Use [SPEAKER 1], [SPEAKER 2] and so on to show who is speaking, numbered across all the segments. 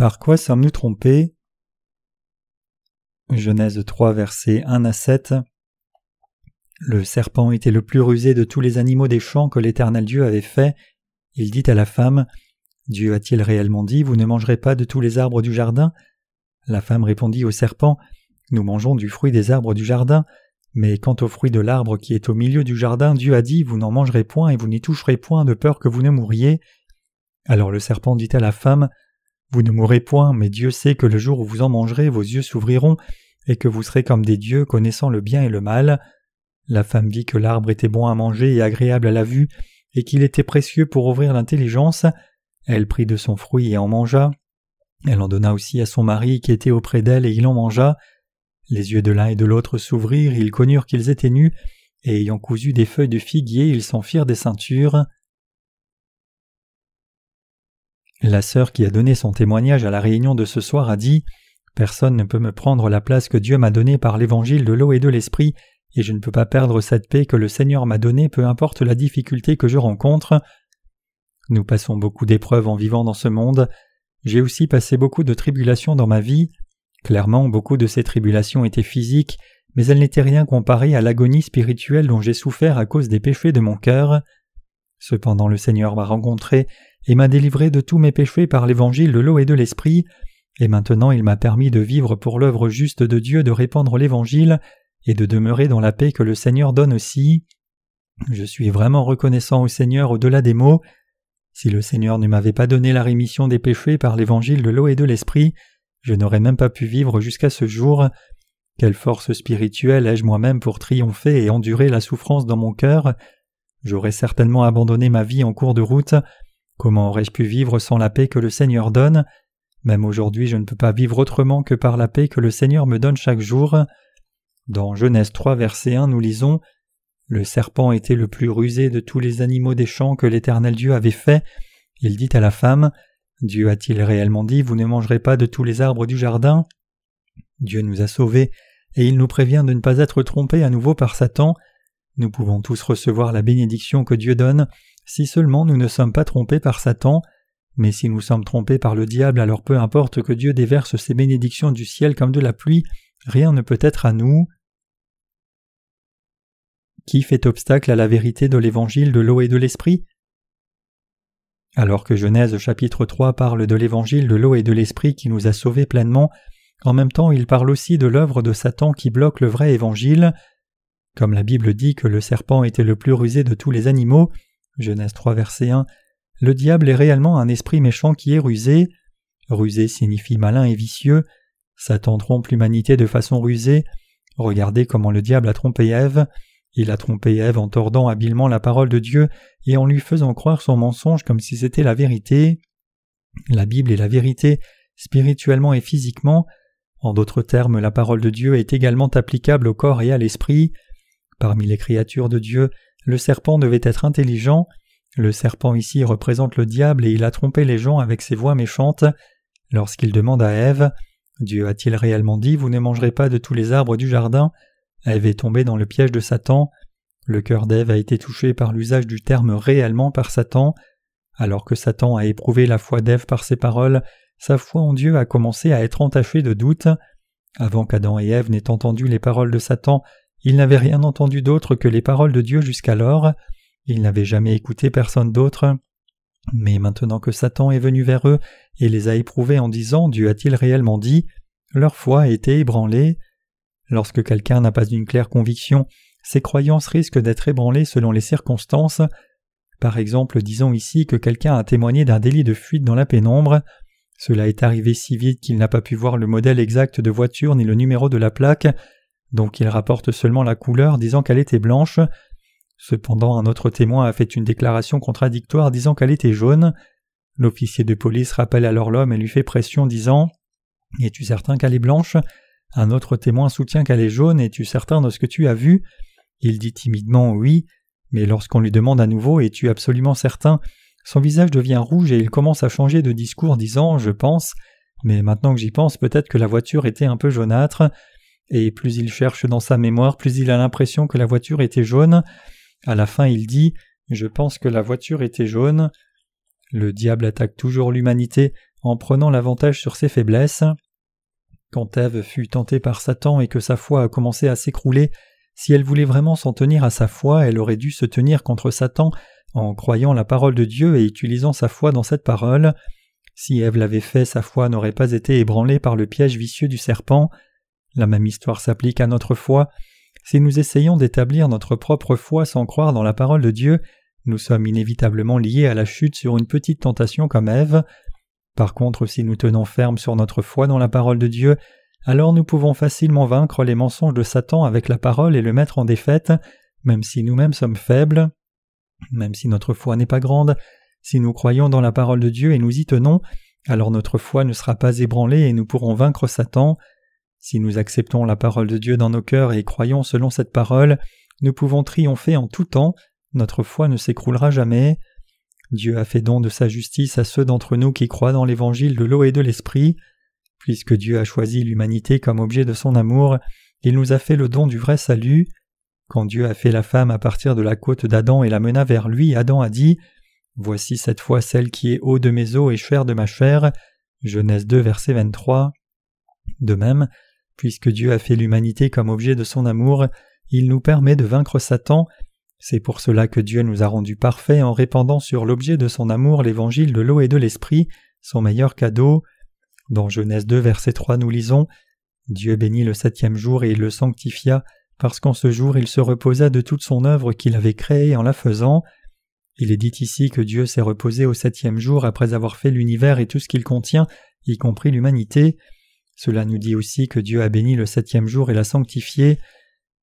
[SPEAKER 1] Par quoi sommes-nous trompés? Genèse 3 versets 1 à 7 Le serpent était le plus rusé de tous les animaux des champs que l'Éternel Dieu avait fait. Il dit à la femme Dieu a-t-il réellement dit Vous ne mangerez pas de tous les arbres du jardin? La femme répondit au serpent Nous mangeons du fruit des arbres du jardin, mais quant au fruit de l'arbre qui est au milieu du jardin, Dieu a dit Vous n'en mangerez point et vous n'y toucherez point de peur que vous ne mouriez. Alors le serpent dit à la femme Vous ne mourrez point, mais Dieu sait que le jour où vous en mangerez, vos yeux s'ouvriront, et que vous serez comme des dieux connaissant le bien et le mal. La femme vit que l'arbre était bon à manger et agréable à la vue, et qu'il était précieux pour ouvrir l'intelligence. Elle prit de son fruit et en mangea. Elle en donna aussi à son mari qui était auprès d'elle et il en mangea. Les yeux de l'un et de l'autre s'ouvrirent, ils connurent qu'ils étaient nus, et ayant cousu des feuilles de figuier, ils s'en firent des ceintures. La sœur qui a donné son témoignage à la réunion de ce soir a dit Personne ne peut me prendre la place que Dieu m'a donnée par l'évangile de l'eau et de l'esprit, et je ne peux pas perdre cette paix que le Seigneur m'a donnée peu importe la difficulté que je rencontre. Nous passons beaucoup d'épreuves en vivant dans ce monde. J'ai aussi passé beaucoup de tribulations dans ma vie. Clairement, beaucoup de ces tribulations étaient physiques, mais elles n'étaient rien comparées à l'agonie spirituelle dont j'ai souffert à cause des péchés de mon cœur. Cependant le Seigneur m'a rencontré et m'a délivré de tous mes péchés par l'évangile de l'eau et de l'esprit, et maintenant il m'a permis de vivre pour l'œuvre juste de Dieu de répandre l'évangile et de demeurer dans la paix que le Seigneur donne aussi. Je suis vraiment reconnaissant au Seigneur au-delà des mots, si le Seigneur ne m'avait pas donné la rémission des péchés par l'évangile de l'eau et de l'esprit, je n'aurais même pas pu vivre jusqu'à ce jour. Quelle force spirituelle ai-je moi-même pour triompher et endurer la souffrance dans mon cœur? J'aurais certainement abandonné ma vie en cours de route. Comment aurais-je pu vivre sans la paix que le Seigneur donne? Même aujourd'hui je ne peux pas vivre autrement que par la paix que le Seigneur me donne chaque jour. Dans Genèse 3 verset 1 nous lisons le serpent était le plus rusé de tous les animaux des champs que l'Éternel Dieu avait fait. Il dit à la femme Dieu a-t-il réellement dit Vous ne mangerez pas de tous les arbres du jardin? Dieu nous a sauvés, et il nous prévient de ne pas être trompés à nouveau par Satan. Nous pouvons tous recevoir la bénédiction que Dieu donne, si seulement nous ne sommes pas trompés par Satan. Mais si nous sommes trompés par le diable, alors peu importe que Dieu déverse ses bénédictions du ciel comme de la pluie, rien ne peut être à nous. Qui fait obstacle à la vérité de l'évangile de l'eau et de l'esprit? Alors que Genèse chapitre 3 parle de l'évangile de l'eau et de l'esprit qui nous a sauvés pleinement, en même temps il parle aussi de l'œuvre de Satan qui bloque le vrai évangile. Comme la Bible dit que le serpent était le plus rusé de tous les animaux, Genèse 3 verset 1, le diable est réellement un esprit méchant qui est rusé. Rusé signifie malin et vicieux. Satan trompe l'humanité de façon rusée. Regardez comment le diable a trompé Ève. Il a trompé Ève en tordant habilement la parole de Dieu et en lui faisant croire son mensonge comme si c'était la vérité. La Bible est la vérité, spirituellement et physiquement. En d'autres termes, la parole de Dieu est également applicable au corps et à l'esprit. Parmi les créatures de Dieu, le serpent devait être intelligent. Le serpent ici représente le diable et il a trompé les gens avec ses voix méchantes. Lorsqu'il demande à Ève Dieu a-t-il réellement dit Vous ne mangerez pas de tous les arbres du jardin? Ève est tombée dans le piège de Satan. Le cœur d'Ève a été touché par l'usage du terme réellement par Satan. Alors que Satan a éprouvé la foi d'Ève par ses paroles, sa foi en Dieu a commencé à être entachée de doutes. Avant qu'Adam et Ève n'aient entendu les paroles de Satan, ils n'avaient rien entendu d'autre que les paroles de Dieu jusqu'alors. Ils n'avaient jamais écouté personne d'autre. Mais maintenant que Satan est venu vers eux et les a éprouvés en disant Dieu a-t-il réellement dit, leur foi a été ébranlée. Lorsque quelqu'un n'a pas une claire conviction, ses croyances risquent d'être ébranlées selon les circonstances. Par exemple, disons ici que quelqu'un a témoigné d'un délit de fuite dans la pénombre. Cela est arrivé si vite qu'il n'a pas pu voir le modèle exact de voiture ni le numéro de la plaque, donc il rapporte seulement la couleur disant qu'elle était blanche. Cependant, un autre témoin a fait une déclaration contradictoire disant qu'elle était jaune. L'officier de police rappelle alors l'homme et lui fait pression disant Es-tu certain qu'elle est blanche? Un autre témoin soutient qu'elle est jaune, es-tu certain de ce que tu as vu? Il dit timidement oui, mais lorsqu'on lui demande à nouveau es-tu absolument certain? Son visage devient rouge et il commence à changer de discours disant je pense, mais maintenant que j'y pense peut-être que la voiture était un peu jaunâtre, et plus il cherche dans sa mémoire, plus il a l'impression que la voiture était jaune. À la fin il dit je pense que la voiture était jaune. Le diable attaque toujours l'humanité en prenant l'avantage sur ses faiblesses. Quand Ève fut tentée par Satan et que sa foi a commencé à s'écrouler, si elle voulait vraiment s'en tenir à sa foi, elle aurait dû se tenir contre Satan en croyant la parole de Dieu et utilisant sa foi dans cette parole. Si Ève l'avait fait, sa foi n'aurait pas été ébranlée par le piège vicieux du serpent. La même histoire s'applique à notre foi. Si nous essayons d'établir notre propre foi sans croire dans la parole de Dieu, nous sommes inévitablement liés à la chute sur une petite tentation comme Ève. Par contre, si nous tenons ferme sur notre foi dans la parole de Dieu, alors nous pouvons facilement vaincre les mensonges de Satan avec la parole et le mettre en défaite, même si nous-mêmes sommes faibles. Même si notre foi n'est pas grande, si nous croyons dans la parole de Dieu et nous y tenons, alors notre foi ne sera pas ébranlée et nous pourrons vaincre Satan. Si nous acceptons la parole de Dieu dans nos cœurs et croyons selon cette parole, nous pouvons triompher en tout temps, notre foi ne s'écroulera jamais. Dieu a fait don de sa justice à ceux d'entre nous qui croient dans l'évangile de l'eau et de l'esprit. Puisque Dieu a choisi l'humanité comme objet de son amour, il nous a fait le don du vrai salut. Quand Dieu a fait la femme à partir de la côte d'Adam et la mena vers lui, Adam a dit Voici cette fois celle qui est haut de mes os et chair de ma chair. Genèse 2, verset 23. De même, puisque Dieu a fait l'humanité comme objet de son amour, il nous permet de vaincre Satan c'est pour cela que Dieu nous a rendus parfaits en répandant sur l'objet de son amour l'évangile de l'eau et de l'esprit, son meilleur cadeau. Dans Genèse 2, verset 3, nous lisons Dieu bénit le septième jour et il le sanctifia, parce qu'en ce jour il se reposa de toute son œuvre qu'il avait créée en la faisant. Il est dit ici que Dieu s'est reposé au septième jour après avoir fait l'univers et tout ce qu'il contient, y compris l'humanité. Cela nous dit aussi que Dieu a béni le septième jour et l'a sanctifié.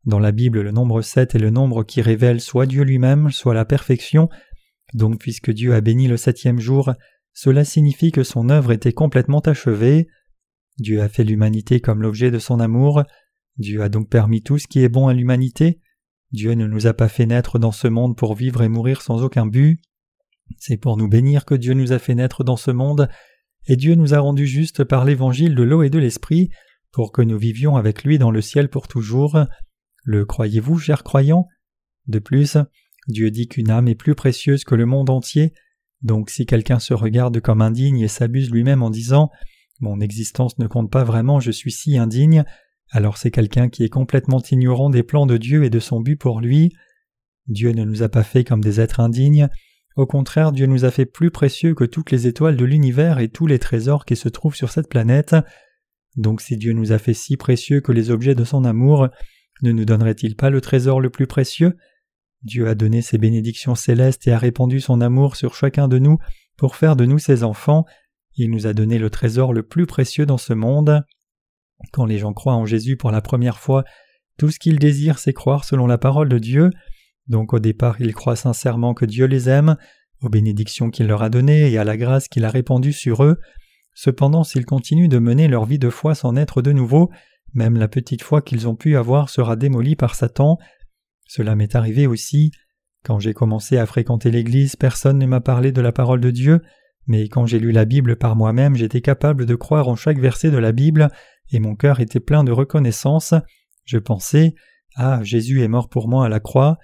[SPEAKER 1] Dans la Bible, le nombre 7 est le nombre qui révèle soit Dieu lui-même, soit la perfection. Donc puisque Dieu a béni le septième jour, cela signifie que son œuvre était complètement achevée. Dieu a fait l'humanité comme l'objet de son amour. Dieu a donc permis tout ce qui est bon à l'humanité. Dieu ne nous a pas fait naître dans ce monde pour vivre et mourir sans aucun but. C'est pour nous bénir que Dieu nous a fait naître dans ce monde, et Dieu nous a rendus justes par l'évangile de l'eau et de l'esprit, pour que nous vivions avec lui dans le ciel pour toujours. Le croyez-vous, chers croyants? De plus, Dieu dit qu'une âme est plus précieuse que le monde entier, donc si quelqu'un se regarde comme indigne et s'abuse lui-même en disant Mon existence ne compte pas vraiment, je suis si indigne, alors c'est quelqu'un qui est complètement ignorant des plans de Dieu et de son but pour lui. Dieu ne nous a pas fait comme des êtres indignes, au contraire Dieu nous a fait plus précieux que toutes les étoiles de l'univers et tous les trésors qui se trouvent sur cette planète. Donc si Dieu nous a fait si précieux que les objets de son amour, ne nous donnerait-il pas le trésor le plus précieux? Dieu a donné ses bénédictions célestes et a répandu son amour sur chacun de nous pour faire de nous ses enfants. Il nous a donné le trésor le plus précieux dans ce monde. Quand les gens croient en Jésus pour la première fois, tout ce qu'ils désirent, c'est croire selon la parole de Dieu. Donc au départ, ils croient sincèrement que Dieu les aime, aux bénédictions qu'il leur a données et à la grâce qu'il a répandue sur eux. Cependant, s'ils continuent de mener leur vie de foi sans naître de nouveau, même la petite foi qu'ils ont pu avoir sera démolie par Satan. Cela m'est arrivé aussi. Quand j'ai commencé à fréquenter l'Église, personne ne m'a parlé de la parole de Dieu, mais quand j'ai lu la Bible par moi-même, j'étais capable de croire en chaque verset de la Bible, et mon cœur était plein de reconnaissance. Je pensais Ah, Jésus est mort pour moi à la croix.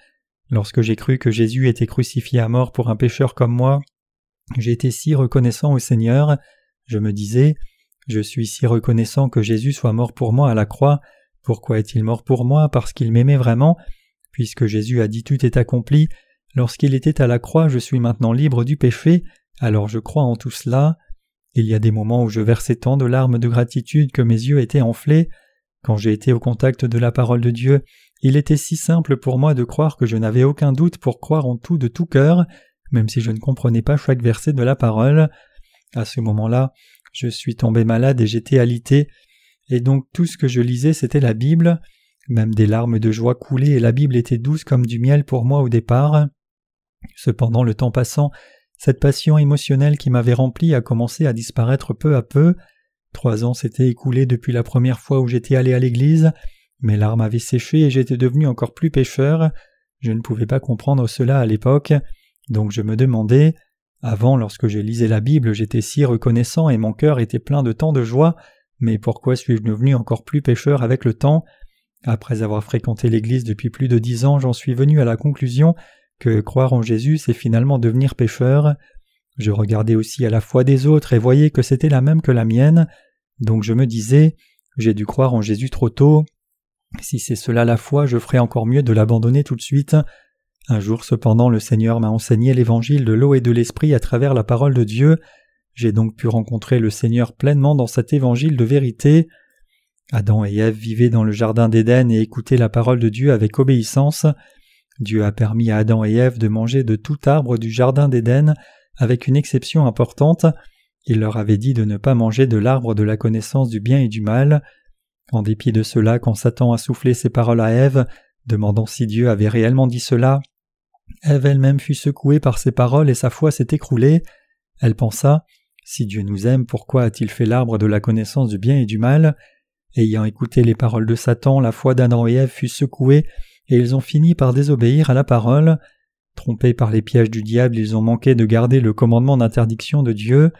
[SPEAKER 1] Lorsque j'ai cru que Jésus était crucifié à mort pour un pécheur comme moi, j'ai été si reconnaissant au Seigneur. Je me disais je suis si reconnaissant que Jésus soit mort pour moi à la croix. Pourquoi est-il mort pour moi? Parce qu'il m'aimait vraiment. Puisque Jésus a dit tout est accompli, lorsqu'il était à la croix je suis maintenant libre du péché, alors je crois en tout cela. Il y a des moments où je versais tant de larmes de gratitude que mes yeux étaient enflés. Quand j'ai été au contact de la parole de Dieu, il était si simple pour moi de croire que je n'avais aucun doute pour croire en tout de tout cœur, même si je ne comprenais pas chaque verset de la parole. À ce moment-là, je suis tombé malade et j'étais alité, et donc tout ce que je lisais c'était la Bible, même des larmes de joie coulaient et la Bible était douce comme du miel pour moi au départ. Cependant le temps passant, cette passion émotionnelle qui m'avait rempli a commencé à disparaître peu à peu. Trois ans s'étaient écoulés depuis la première fois où j'étais allé à l'église, mes larmes avaient séché et j'étais devenu encore plus pécheur. Je ne pouvais pas comprendre cela à l'époque, donc je me demandais avant, lorsque je lisais la Bible, j'étais si reconnaissant et mon cœur était plein de tant de joie, mais pourquoi suis-je devenu encore plus pécheur avec le temps? Après avoir fréquenté l'Église depuis plus de dix ans, j'en suis venu à la conclusion que croire en Jésus, c'est finalement devenir pécheur. Je regardais aussi à la foi des autres et voyais que c'était la même que la mienne, donc je me disais j'ai dû croire en Jésus trop tôt. Si c'est cela la foi, je ferais encore mieux de l'abandonner tout de suite. Un jour cependant le Seigneur m'a enseigné l'évangile de l'eau et de l'esprit à travers la parole de Dieu. J'ai donc pu rencontrer le Seigneur pleinement dans cet évangile de vérité. Adam et Ève vivaient dans le jardin d'Éden et écoutaient la parole de Dieu avec obéissance. Dieu a permis à Adam et Ève de manger de tout arbre du jardin d'Éden, avec une exception importante. Il leur avait dit de ne pas manger de l'arbre de la connaissance du bien et du mal. En dépit de cela, quand Satan a soufflé ses paroles à Ève, demandant si Dieu avait réellement dit cela, Ève elle-même fut secouée par ces paroles et sa foi s'est écroulée. Elle pensa Si Dieu nous aime, pourquoi a-t-il fait l'arbre de la connaissance du bien et du mal? Ayant écouté les paroles de Satan, la foi d'Adam et Ève fut secouée, et ils ont fini par désobéir à la parole. Trompés par les pièges du diable, ils ont manqué de garder le commandement d'interdiction de Dieu.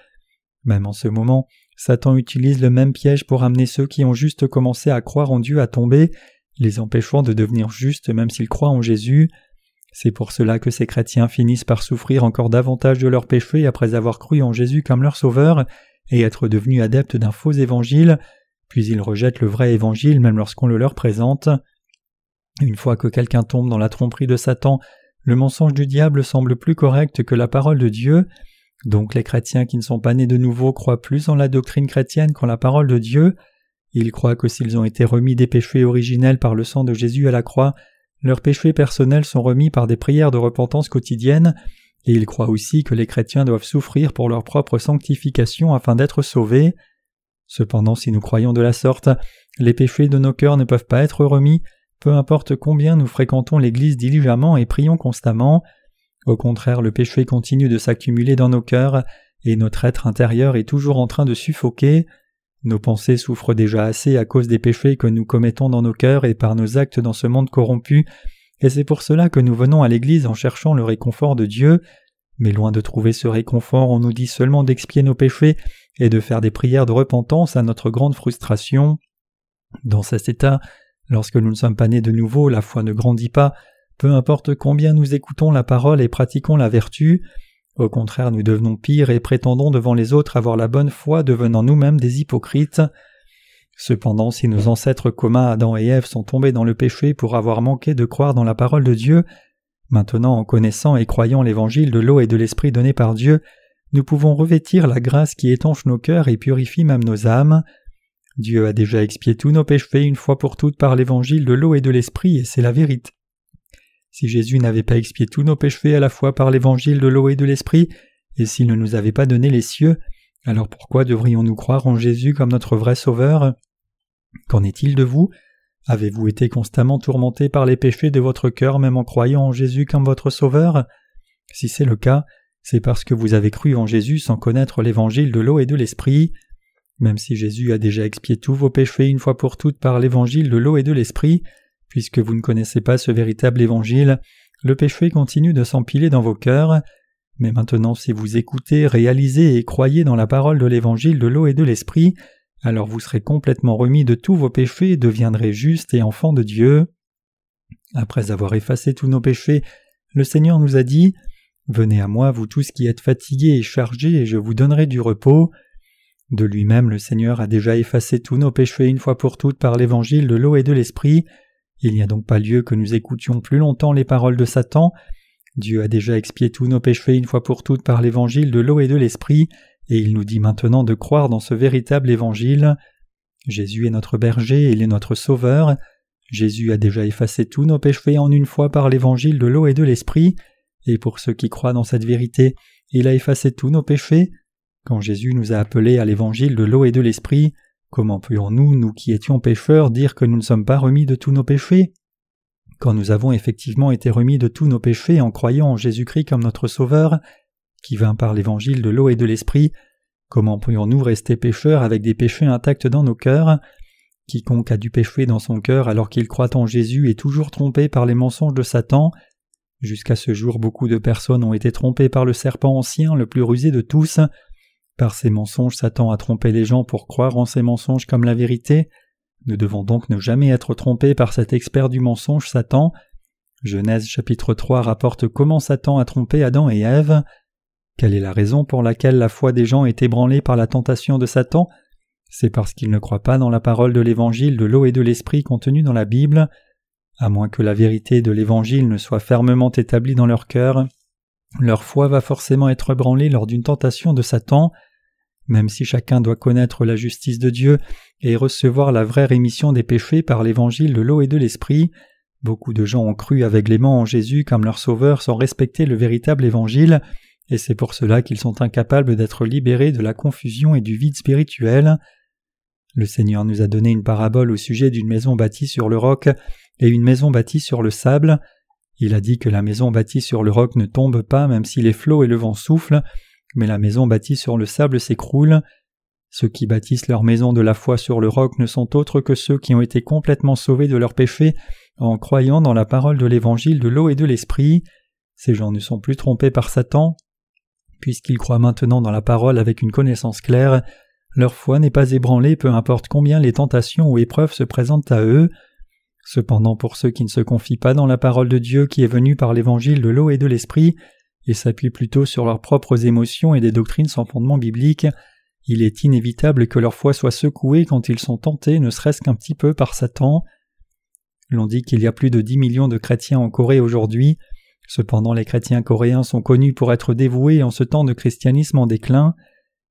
[SPEAKER 1] Même en ce moment, Satan utilise le même piège pour amener ceux qui ont juste commencé à croire en Dieu à tomber, les empêchant de devenir justes même s'ils croient en Jésus. C'est pour cela que ces chrétiens finissent par souffrir encore davantage de leurs péchés après avoir cru en Jésus comme leur sauveur et être devenus adeptes d'un faux évangile, puis ils rejettent le vrai évangile même lorsqu'on le leur présente. Une fois que quelqu'un tombe dans la tromperie de Satan, le mensonge du diable semble plus correct que la parole de Dieu, donc les chrétiens qui ne sont pas nés de nouveau croient plus en la doctrine chrétienne qu'en la parole de Dieu. Ils croient que s'ils ont été remis des péchés originels par le sang de Jésus à la croix, leurs péchés personnels sont remis par des prières de repentance quotidiennes, et ils croient aussi que les chrétiens doivent souffrir pour leur propre sanctification afin d'être sauvés. Cependant, si nous croyons de la sorte, les péchés de nos cœurs ne peuvent pas être remis, peu importe combien nous fréquentons l'Église diligemment et prions constamment. Au contraire, le péché continue de s'accumuler dans nos cœurs, et notre être intérieur est toujours en train de suffoquer. Nos pensées souffrent déjà assez à cause des péchés que nous commettons dans nos cœurs et par nos actes dans ce monde corrompu, et c'est pour cela que nous venons à l'Église en cherchant le réconfort de Dieu, mais loin de trouver ce réconfort, on nous dit seulement d'expier nos péchés et de faire des prières de repentance à notre grande frustration. Dans cet état, lorsque nous ne sommes pas nés de nouveau, la foi ne grandit pas, peu importe combien nous écoutons la parole et pratiquons la vertu, au contraire nous devenons pires et prétendons devant les autres avoir la bonne foi, devenant nous-mêmes des hypocrites. Cependant, si nos ancêtres communs Adam et Ève sont tombés dans le péché pour avoir manqué de croire dans la parole de Dieu, maintenant en connaissant et croyant l'évangile de l'eau et de l'esprit donné par Dieu, nous pouvons revêtir la grâce qui étanche nos cœurs et purifie même nos âmes. Dieu a déjà expié tous nos péchés une fois pour toutes par l'évangile de l'eau et de l'esprit, et c'est la vérité. Si Jésus n'avait pas expié tous nos péchés à la fois par l'évangile de l'eau et de l'esprit, et s'il ne nous avait pas donné les cieux, alors pourquoi devrions-nous croire en Jésus comme notre vrai Sauveur? Qu'en est-il de vous? Avez-vous été constamment tourmenté par les péchés de votre cœur même en croyant en Jésus comme votre Sauveur? Si c'est le cas, c'est parce que vous avez cru en Jésus sans connaître l'évangile de l'eau et de l'esprit. Même si Jésus a déjà expié tous vos péchés une fois pour toutes par l'évangile de l'eau et de l'esprit, Puisque vous ne connaissez pas ce véritable évangile, le péché continue de s'empiler dans vos cœurs. Mais maintenant, si vous écoutez, réalisez et croyez dans la parole de l'évangile de l'eau et de l'esprit, alors vous serez complètement remis de tous vos péchés et deviendrez juste et enfant de Dieu. Après avoir effacé tous nos péchés, le Seigneur nous a dit Venez à moi, vous tous qui êtes fatigués et chargés, et je vous donnerai du repos. De lui-même, le Seigneur a déjà effacé tous nos péchés une fois pour toutes par l'évangile de l'eau et de l'esprit. Il n'y a donc pas lieu que nous écoutions plus longtemps les paroles de Satan. Dieu a déjà expié tous nos péchés une fois pour toutes par l'évangile de l'eau et de l'esprit, et il nous dit maintenant de croire dans ce véritable évangile. Jésus est notre berger il est notre sauveur. Jésus a déjà effacé tous nos péchés en une fois par l'évangile de l'eau et de l'esprit, et pour ceux qui croient dans cette vérité, il a effacé tous nos péchés. Quand Jésus nous a appelés à l'évangile de l'eau et de l'esprit, Comment pourrions-nous, nous qui étions pécheurs, dire que nous ne sommes pas remis de tous nos péchés? Quand nous avons effectivement été remis de tous nos péchés en croyant en Jésus-Christ comme notre Sauveur, qui vint par l'évangile de l'eau et de l'esprit, comment pourrions-nous rester pécheurs avec des péchés intacts dans nos cœurs? Quiconque a du péché dans son cœur alors qu'il croit en Jésus est toujours trompé par les mensonges de Satan. Jusqu'à ce jour, beaucoup de personnes ont été trompées par le serpent ancien, le plus rusé de tous. Par ces mensonges, Satan a trompé les gens pour croire en ces mensonges comme la vérité. Nous devons donc ne jamais être trompés par cet expert du mensonge Satan. Genèse chapitre 3 rapporte comment Satan a trompé Adam et Ève. Quelle est la raison pour laquelle la foi des gens est ébranlée par la tentation de Satan? C'est parce qu'ils ne croient pas dans la parole de l'Évangile de l'eau et de l'Esprit contenue dans la Bible. À moins que la vérité de l'Évangile ne soit fermement établie dans leur cœur, leur foi va forcément être ébranlée lors d'une tentation de Satan. Même si chacun doit connaître la justice de Dieu et recevoir la vraie rémission des péchés par l'évangile de l'eau et de l'esprit, beaucoup de gens ont cru aveuglément en Jésus comme leur sauveur sans respecter le véritable évangile, et c'est pour cela qu'ils sont incapables d'être libérés de la confusion et du vide spirituel. Le Seigneur nous a donné une parabole au sujet d'une maison bâtie sur le roc et une maison bâtie sur le sable. Il a dit que la maison bâtie sur le roc ne tombe pas même si les flots et le vent soufflent, mais la maison bâtie sur le sable s'écroule. Ceux qui bâtissent leur maison de la foi sur le roc ne sont autres que ceux qui ont été complètement sauvés de leurs péchés en croyant dans la parole de l'évangile de l'eau et de l'esprit. Ces gens ne sont plus trompés par Satan. Puisqu'ils croient maintenant dans la parole avec une connaissance claire, leur foi n'est pas ébranlée peu importe combien les tentations ou épreuves se présentent à eux. Cependant pour ceux qui ne se confient pas dans la parole de Dieu qui est venue par l'évangile de l'eau et de l'esprit, et s'appuient plutôt sur leurs propres émotions et des doctrines sans fondement biblique, il est inévitable que leur foi soit secouée quand ils sont tentés ne serait-ce qu'un petit peu par Satan. L'on dit qu'il y a plus de dix millions de chrétiens en Corée aujourd'hui, cependant les chrétiens coréens sont connus pour être dévoués en ce temps de christianisme en déclin,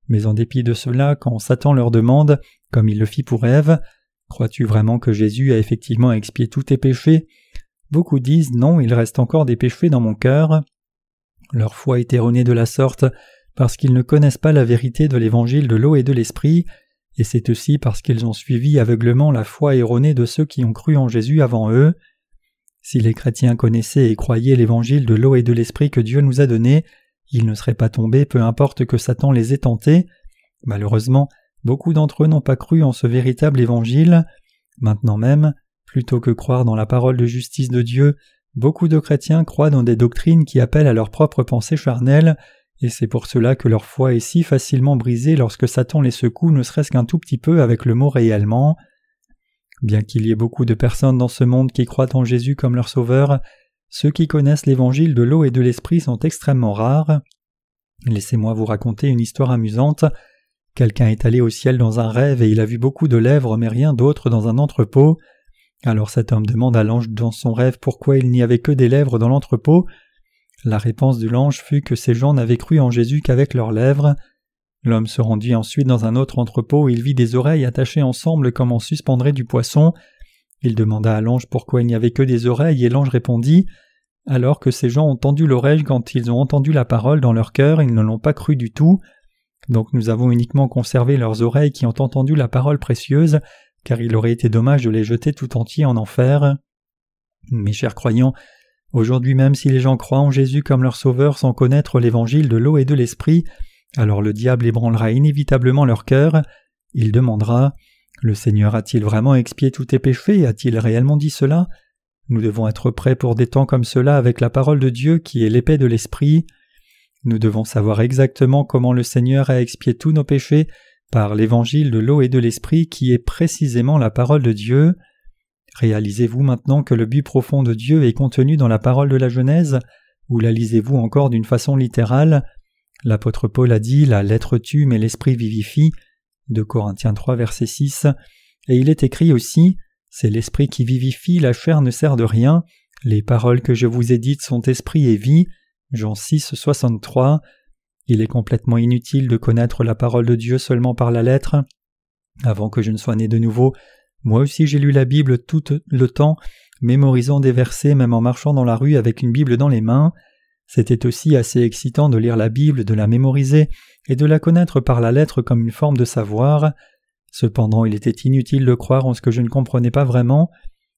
[SPEAKER 1] mais en dépit de cela, quand Satan leur demande, comme il le fit pour Ève, Crois-tu vraiment que Jésus a effectivement expié tous tes péchés? Beaucoup disent non, il reste encore des péchés dans mon cœur. Leur foi est erronée de la sorte parce qu'ils ne connaissent pas la vérité de l'évangile de l'eau et de l'esprit, et c'est aussi parce qu'ils ont suivi aveuglement la foi erronée de ceux qui ont cru en Jésus avant eux. Si les chrétiens connaissaient et croyaient l'évangile de l'eau et de l'esprit que Dieu nous a donné, ils ne seraient pas tombés peu importe que Satan les ait tentés. Malheureusement, beaucoup d'entre eux n'ont pas cru en ce véritable évangile. Maintenant même, plutôt que croire dans la parole de justice de Dieu, Beaucoup de chrétiens croient dans des doctrines qui appellent à leur propre pensée charnelle, et c'est pour cela que leur foi est si facilement brisée lorsque Satan les secoue ne serait-ce qu'un tout petit peu avec le mot réellement. Bien qu'il y ait beaucoup de personnes dans ce monde qui croient en Jésus comme leur sauveur, ceux qui connaissent l'évangile de l'eau et de l'esprit sont extrêmement rares. Laissez-moi vous raconter une histoire amusante. Quelqu'un est allé au ciel dans un rêve et il a vu beaucoup de lèvres mais rien d'autre dans un entrepôt. Alors cet homme demande à l'ange dans son rêve pourquoi il n'y avait que des lèvres dans l'entrepôt. La réponse de l'ange fut que ces gens n'avaient cru en Jésus qu'avec leurs lèvres. L'homme se rendit ensuite dans un autre entrepôt où il vit des oreilles attachées ensemble comme on suspendrait du poisson. Il demanda à l'ange pourquoi il n'y avait que des oreilles et l'ange répondit Alors que ces gens ont tendu l'oreille quand ils ont entendu la parole dans leur cœur, ils ne l'ont pas cru du tout. Donc nous avons uniquement conservé leurs oreilles qui ont entendu la parole précieuse, car il aurait été dommage de les jeter tout entiers en enfer. Mes chers croyants, aujourd'hui même si les gens croient en Jésus comme leur sauveur sans connaître l'évangile de l'eau et de l'esprit, alors le diable ébranlera inévitablement leur cœur, il demandera Le Seigneur a-t-il vraiment expié tous tes péchés? A-t-il réellement dit cela? Nous devons être prêts pour des temps comme cela avec la parole de Dieu qui est l'épée de l'esprit. Nous devons savoir exactement comment le Seigneur a expié tous nos péchés par l'évangile de l'eau et de l'esprit qui est précisément la parole de Dieu. Réalisez-vous maintenant que le but profond de Dieu est contenu dans la parole de la Genèse, ou la lisez-vous encore d'une façon littérale? L'apôtre Paul a dit La lettre tue mais l'esprit vivifie. De Corinthiens 3 verset 6. Et il est écrit aussi C'est l'esprit qui vivifie, la chair ne sert de rien. Les paroles que je vous ai dites sont esprit et vie. Jean 6 63. Il est complètement inutile de connaître la parole de Dieu seulement par la lettre. Avant que je ne sois né de nouveau, moi aussi j'ai lu la Bible tout le temps, mémorisant des versets même en marchant dans la rue avec une Bible dans les mains. C'était aussi assez excitant de lire la Bible, de la mémoriser et de la connaître par la lettre comme une forme de savoir. Cependant, il était inutile de croire en ce que je ne comprenais pas vraiment.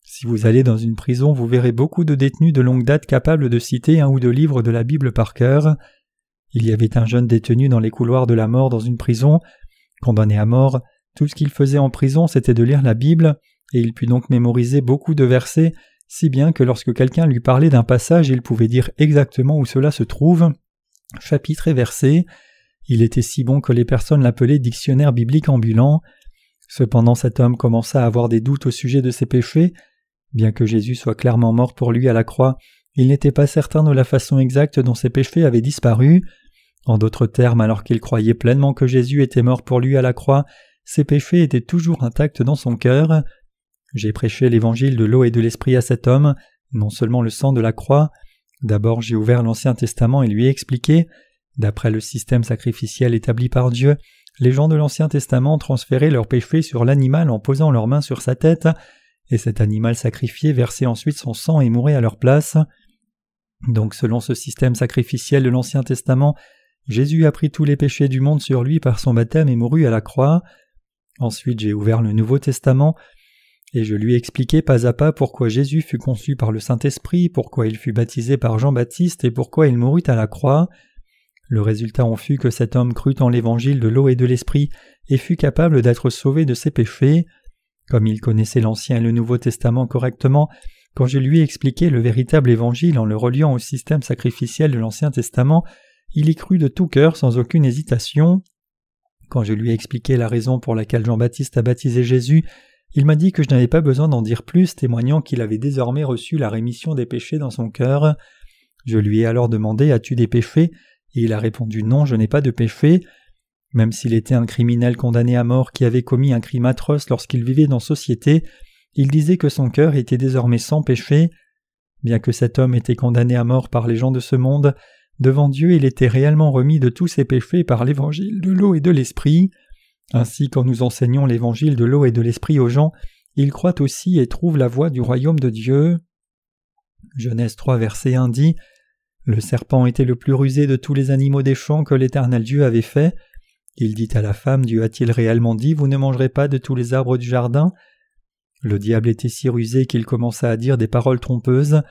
[SPEAKER 1] Si vous allez dans une prison, vous verrez beaucoup de détenus de longue date capables de citer un ou deux livres de la Bible par cœur. Il y avait un jeune détenu dans les couloirs de la mort dans une prison. Condamné à mort, tout ce qu'il faisait en prison c'était de lire la Bible, et il put donc mémoriser beaucoup de versets, si bien que lorsque quelqu'un lui parlait d'un passage il pouvait dire exactement où cela se trouve, chapitre et verset. Il était si bon que les personnes l'appelaient dictionnaire biblique ambulant. Cependant cet homme commença à avoir des doutes au sujet de ses péchés. Bien que Jésus soit clairement mort pour lui à la croix, il n'était pas certain de la façon exacte dont ses péchés avaient disparu. En d'autres termes, alors qu'il croyait pleinement que Jésus était mort pour lui à la croix, ses péchés étaient toujours intacts dans son cœur. J'ai prêché l'évangile de l'eau et de l'esprit à cet homme, non seulement le sang de la croix. D'abord j'ai ouvert l'Ancien Testament et lui ai expliqué. D'après le système sacrificiel établi par Dieu, les gens de l'Ancien Testament transféraient leurs péchés sur l'animal en posant leurs mains sur sa tête, et cet animal sacrifié versait ensuite son sang et mourait à leur place. Donc selon ce système sacrificiel de l'Ancien Testament, Jésus a pris tous les péchés du monde sur lui par son baptême et mourut à la croix. Ensuite j'ai ouvert le Nouveau Testament, et je lui ai expliqué pas à pas pourquoi Jésus fut conçu par le Saint-Esprit, pourquoi il fut baptisé par Jean-Baptiste et pourquoi il mourut à la croix. Le résultat en fut que cet homme crut en l'évangile de l'eau et de l'esprit et fut capable d'être sauvé de ses péchés. Comme il connaissait l'Ancien et le Nouveau Testament correctement, quand je lui ai expliqué le véritable évangile en le reliant au système sacrificiel de l'Ancien Testament, il y crut de tout cœur sans aucune hésitation. Quand je lui ai expliqué la raison pour laquelle Jean-Baptiste a baptisé Jésus, il m'a dit que je n'avais pas besoin d'en dire plus, témoignant qu'il avait désormais reçu la rémission des péchés dans son cœur. Je lui ai alors demandé As-tu des péchés? Et il a répondu Non, je n'ai pas de péché. Même s'il était un criminel condamné à mort qui avait commis un crime atroce lorsqu'il vivait dans société, il disait que son cœur était désormais sans péché. Bien que cet homme était condamné à mort par les gens de ce monde, devant Dieu il était réellement remis de tous ses péchés par l'évangile de l'eau et de l'esprit. Ainsi, quand nous enseignons l'évangile de l'eau et de l'esprit aux gens, ils croient aussi et trouvent la voie du royaume de Dieu. Genèse 3 verset 1 dit Le serpent était le plus rusé de tous les animaux des champs que l'Éternel Dieu avait fait. Il dit à la femme Dieu a-t-il réellement dit Vous ne mangerez pas de tous les arbres du jardin? Le diable était si rusé qu'il commença à dire des paroles trompeuses.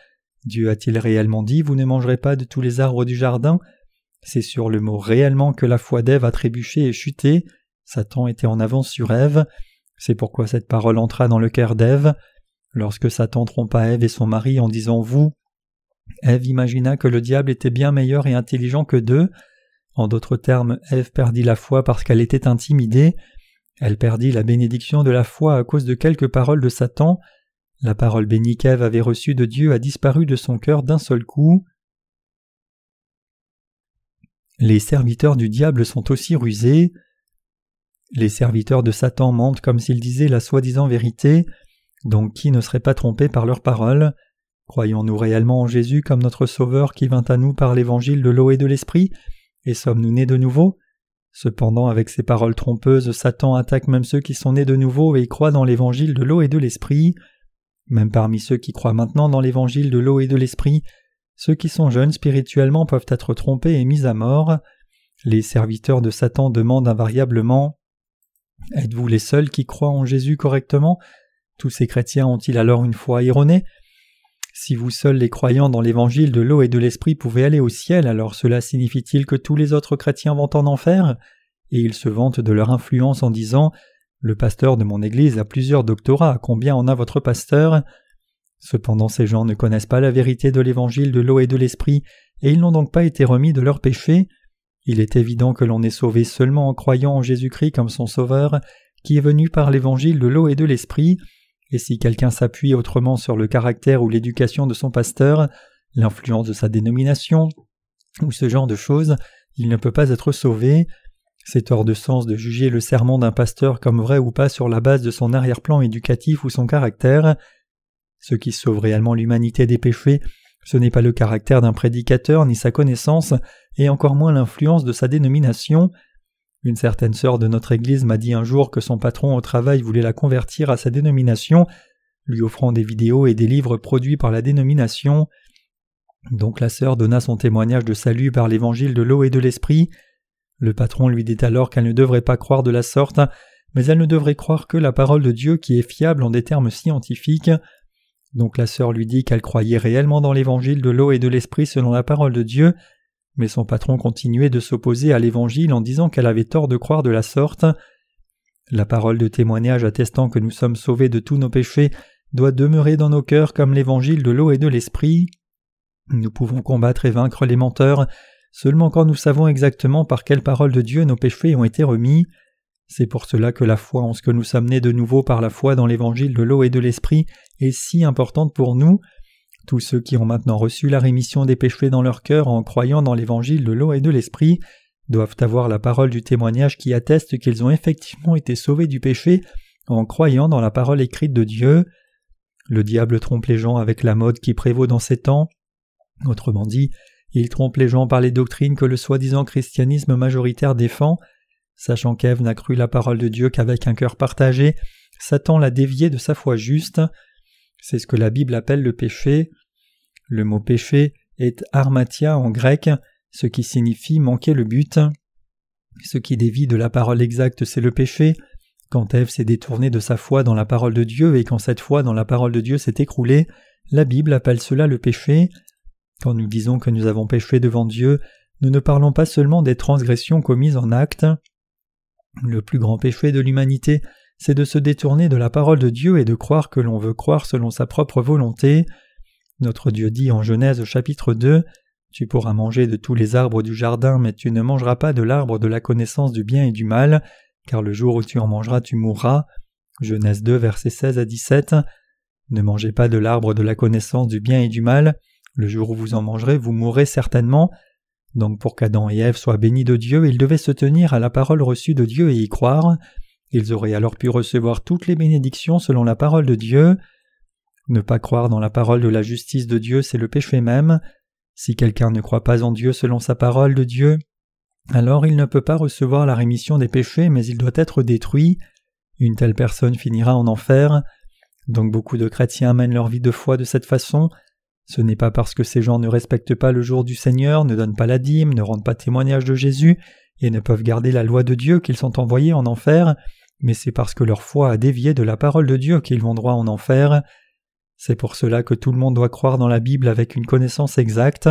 [SPEAKER 1] Dieu a-t-il réellement dit Vous ne mangerez pas de tous les arbres du jardin? C'est sur le mot réellement que la foi d'Ève a trébuché et chuté. Satan était en avance sur Ève. C'est pourquoi cette parole entra dans le cœur d'Ève. Lorsque Satan trompa Ève et son mari en disant Vous, Ève imagina que le diable était bien meilleur et intelligent que d'eux. En d'autres termes, Ève perdit la foi parce qu'elle était intimidée. Elle perdit la bénédiction de la foi à cause de quelques paroles de Satan. La parole bénie qu'Ève avait reçue de Dieu a disparu de son cœur d'un seul coup. Les serviteurs du diable sont aussi rusés. Les serviteurs de Satan mentent comme s'ils disaient la soi-disant vérité, donc qui ne serait pas trompé par leurs paroles? Croyons-nous réellement en Jésus comme notre Sauveur qui vint à nous par l'évangile de l'eau et de l'esprit, et sommes-nous nés de nouveau? Cependant, avec ces paroles trompeuses, Satan attaque même ceux qui sont nés de nouveau et croient dans l'évangile de l'eau et de l'esprit. Même parmi ceux qui croient maintenant dans l'évangile de l'eau et de l'esprit, ceux qui sont jeunes spirituellement peuvent être trompés et mis à mort. Les serviteurs de Satan demandent invariablement Êtes-vous les seuls qui croient en Jésus correctement? Tous ces chrétiens ont-ils alors une foi erronée? Si vous seuls les croyants dans l'évangile de l'eau et de l'esprit pouvaient aller au ciel, alors cela signifie-t-il que tous les autres chrétiens vont en enfer? Et ils se vantent de leur influence en disant Le pasteur de mon église a plusieurs doctorats, combien en a votre pasteur? Cependant ces gens ne connaissent pas la vérité de l'évangile de l'eau et de l'esprit, et ils n'ont donc pas été remis de leurs péchés. Il est évident que l'on est sauvé seulement en croyant en Jésus-Christ comme son Sauveur, qui est venu par l'évangile de l'eau et de l'esprit, et si quelqu'un s'appuie autrement sur le caractère ou l'éducation de son pasteur, l'influence de sa dénomination, ou ce genre de choses, il ne peut pas être sauvé. C'est hors de sens de juger le sermon d'un pasteur comme vrai ou pas sur la base de son arrière-plan éducatif ou son caractère. Ce qui sauve réellement l'humanité des péchés, ce n'est pas le caractère d'un prédicateur ni sa connaissance, et encore moins l'influence de sa dénomination. Une certaine sœur de notre Église m'a dit un jour que son patron au travail voulait la convertir à sa dénomination, lui offrant des vidéos et des livres produits par la dénomination. Donc la sœur donna son témoignage de salut par l'évangile de l'eau et de l'esprit. Le patron lui dit alors qu'elle ne devrait pas croire de la sorte, mais elle ne devrait croire que la parole de Dieu qui est fiable en des termes scientifiques. Donc la sœur lui dit qu'elle croyait réellement dans l'évangile de l'eau et de l'esprit selon la parole de Dieu, mais son patron continuait de s'opposer à l'évangile en disant qu'elle avait tort de croire de la sorte. La parole de témoignage attestant que nous sommes sauvés de tous nos péchés doit demeurer dans nos cœurs comme l'évangile de l'eau et de l'esprit. Nous pouvons combattre et vaincre les menteurs seulement quand nous savons exactement par quelle parole de Dieu nos péchés ont été remis. C'est pour cela que la foi en ce que nous sommes nés de nouveau par la foi dans l'évangile de l'eau et de l'esprit est si importante pour nous. Tous ceux qui ont maintenant reçu la rémission des péchés dans leur cœur en croyant dans l'évangile de l'eau et de l'esprit doivent avoir la parole du témoignage qui atteste qu'ils ont effectivement été sauvés du péché en croyant dans la parole écrite de Dieu. Le diable trompe les gens avec la mode qui prévaut dans ces temps. Autrement dit, il trompe les gens par les doctrines que le soi-disant christianisme majoritaire défend. Sachant qu'Ève n'a cru la parole de Dieu qu'avec un cœur partagé, Satan l'a dévié de sa foi juste. C'est ce que la Bible appelle le péché. Le mot péché est armatia en grec, ce qui signifie manquer le but. Ce qui dévie de la parole exacte, c'est le péché. Quand Ève s'est détournée de sa foi dans la parole de Dieu et quand cette foi dans la parole de Dieu s'est écroulée, la Bible appelle cela le péché. Quand nous disons que nous avons péché devant Dieu, nous ne parlons pas seulement des transgressions commises en acte. Le plus grand péché de l'humanité, c'est de se détourner de la parole de Dieu et de croire que l'on veut croire selon sa propre volonté. Notre Dieu dit en Genèse chapitre 2 Tu pourras manger de tous les arbres du jardin, mais tu ne mangeras pas de l'arbre de la connaissance du bien et du mal, car le jour où tu en mangeras, tu mourras. Genèse 2, versets 16 à 17. Ne mangez pas de l'arbre de la connaissance du bien et du mal. Le jour où vous en mangerez, vous mourrez certainement. Donc pour qu'Adam et Ève soient bénis de Dieu, ils devaient se tenir à la parole reçue de Dieu et y croire. Ils auraient alors pu recevoir toutes les bénédictions selon la parole de Dieu. Ne pas croire dans la parole de la justice de Dieu, c'est le péché même. Si quelqu'un ne croit pas en Dieu selon sa parole de Dieu, alors il ne peut pas recevoir la rémission des péchés, mais il doit être détruit. Une telle personne finira en enfer. Donc beaucoup de chrétiens mènent leur vie de foi de cette façon. Ce n'est pas parce que ces gens ne respectent pas le jour du Seigneur, ne donnent pas la dîme, ne rendent pas témoignage de Jésus, et ne peuvent garder la loi de Dieu qu'ils sont envoyés en enfer, mais c'est parce que leur foi a dévié de la parole de Dieu qu'ils vont droit en enfer. C'est pour cela que tout le monde doit croire dans la Bible avec une connaissance exacte.